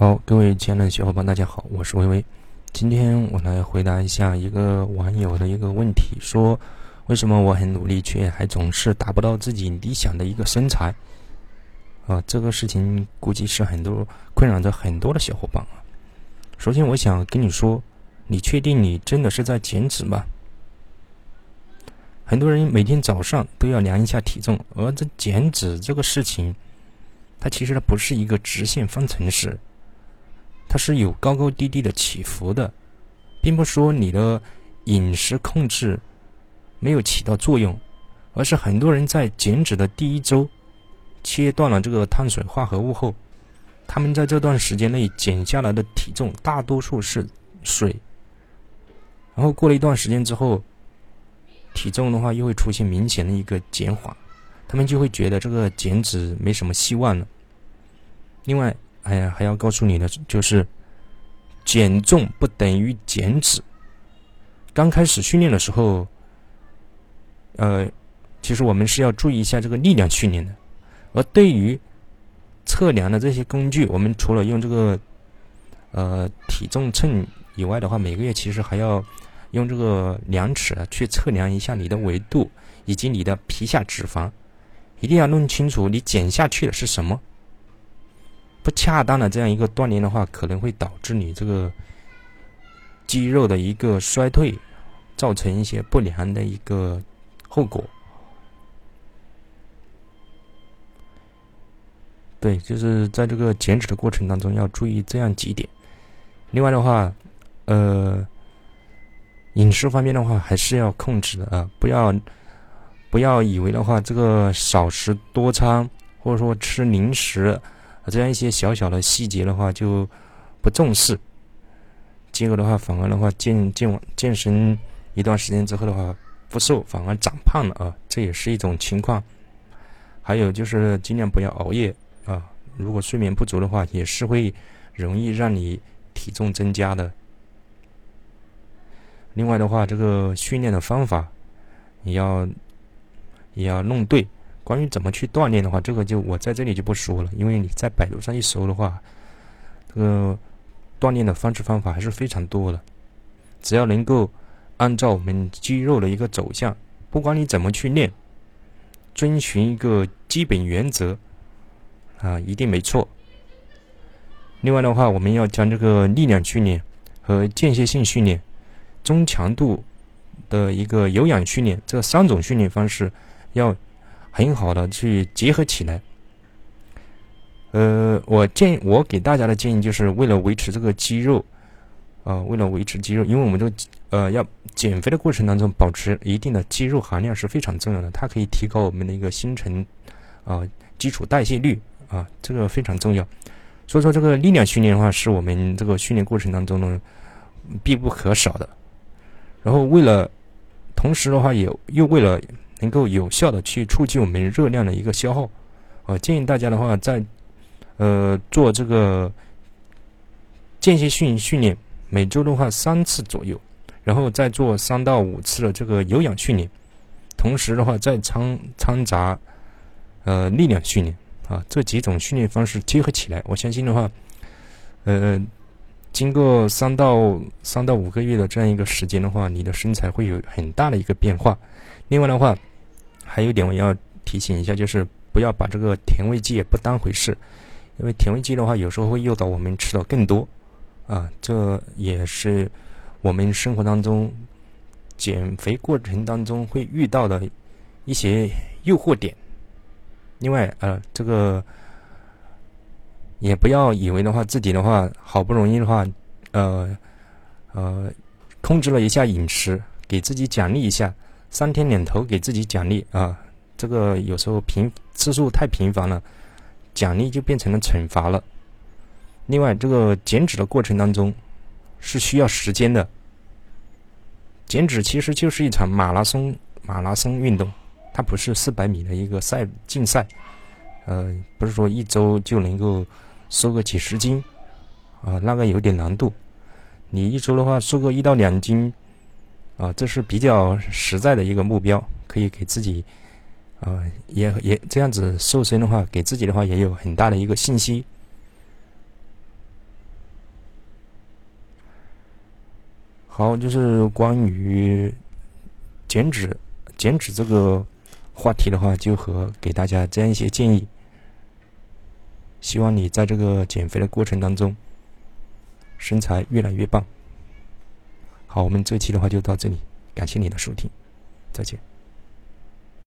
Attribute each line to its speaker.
Speaker 1: 好，各位亲爱的小伙伴，大家好，我是微微。今天我来回答一下一个网友的一个问题，说为什么我很努力，却还总是达不到自己理想的一个身材？啊，这个事情估计是很多困扰着很多的小伙伴啊。首先，我想跟你说，你确定你真的是在减脂吗？很多人每天早上都要量一下体重，而这减脂这个事情，它其实它不是一个直线方程式。它是有高高低低的起伏的，并不说你的饮食控制没有起到作用，而是很多人在减脂的第一周切断了这个碳水化合物后，他们在这段时间内减下来的体重大多数是水，然后过了一段时间之后，体重的话又会出现明显的一个减缓，他们就会觉得这个减脂没什么希望了。另外。哎呀，还要告诉你的就是，减重不等于减脂。刚开始训练的时候，呃，其实我们是要注意一下这个力量训练的。而对于测量的这些工具，我们除了用这个呃体重秤以外的话，每个月其实还要用这个量尺去测量一下你的维度以及你的皮下脂肪，一定要弄清楚你减下去的是什么。不恰当的这样一个锻炼的话，可能会导致你这个肌肉的一个衰退，造成一些不良的一个后果。对，就是在这个减脂的过程当中要注意这样几点。另外的话，呃，饮食方面的话还是要控制的啊，不要不要以为的话，这个少食多餐或者说吃零食。这样一些小小的细节的话就不重视，结果的话反而的话健健健身一段时间之后的话不瘦反而长胖了啊，这也是一种情况。还有就是尽量不要熬夜啊，如果睡眠不足的话也是会容易让你体重增加的。另外的话，这个训练的方法也要也要弄对。关于怎么去锻炼的话，这个就我在这里就不说了，因为你在百度上一搜的话，这个锻炼的方式方法还是非常多的。只要能够按照我们肌肉的一个走向，不管你怎么去练，遵循一个基本原则，啊，一定没错。另外的话，我们要将这个力量训练和间歇性训练、中强度的一个有氧训练这三种训练方式要。很好的去结合起来。呃，我建我给大家的建议就是为了维持这个肌肉，啊，为了维持肌肉，因为我们这个呃要减肥的过程当中保持一定的肌肉含量是非常重要的，它可以提高我们的一个新陈啊基础代谢率啊，这个非常重要。所以说这个力量训练的话是我们这个训练过程当中呢必不可少的。然后为了同时的话也又为了。能够有效的去促进我们热量的一个消耗，呃，建议大家的话，在呃做这个间歇训训练，每周的话三次左右，然后再做三到五次的这个有氧训练，同时的话再掺掺杂呃力量训练啊，这几种训练方式结合起来，我相信的话，呃，经过三到三到五个月的这样一个时间的话，你的身材会有很大的一个变化。另外的话。还有一点我要提醒一下，就是不要把这个甜味剂也不当回事，因为甜味剂的话，有时候会诱导我们吃的更多，啊，这也是我们生活当中减肥过程当中会遇到的一些诱惑点。另外，呃，这个也不要以为的话，自己的话好不容易的话，呃呃，控制了一下饮食，给自己奖励一下。三天两头给自己奖励啊，这个有时候频次数太频繁了，奖励就变成了惩罚了。另外，这个减脂的过程当中是需要时间的。减脂其实就是一场马拉松，马拉松运动，它不是四百米的一个赛竞赛，呃，不是说一周就能够瘦个几十斤啊，那个有点难度。你一周的话，瘦个一到两斤。啊这是比较实在的一个目标可以给自己啊也也这样子瘦身的话给自己的话也有很大的一个信心好就是关于减脂减脂这个话题的话就和给大家这样一些建议。希望你在这个减肥的过程当中身材越来越棒。好，我们这期的话就到这里，感谢你的收听，再见。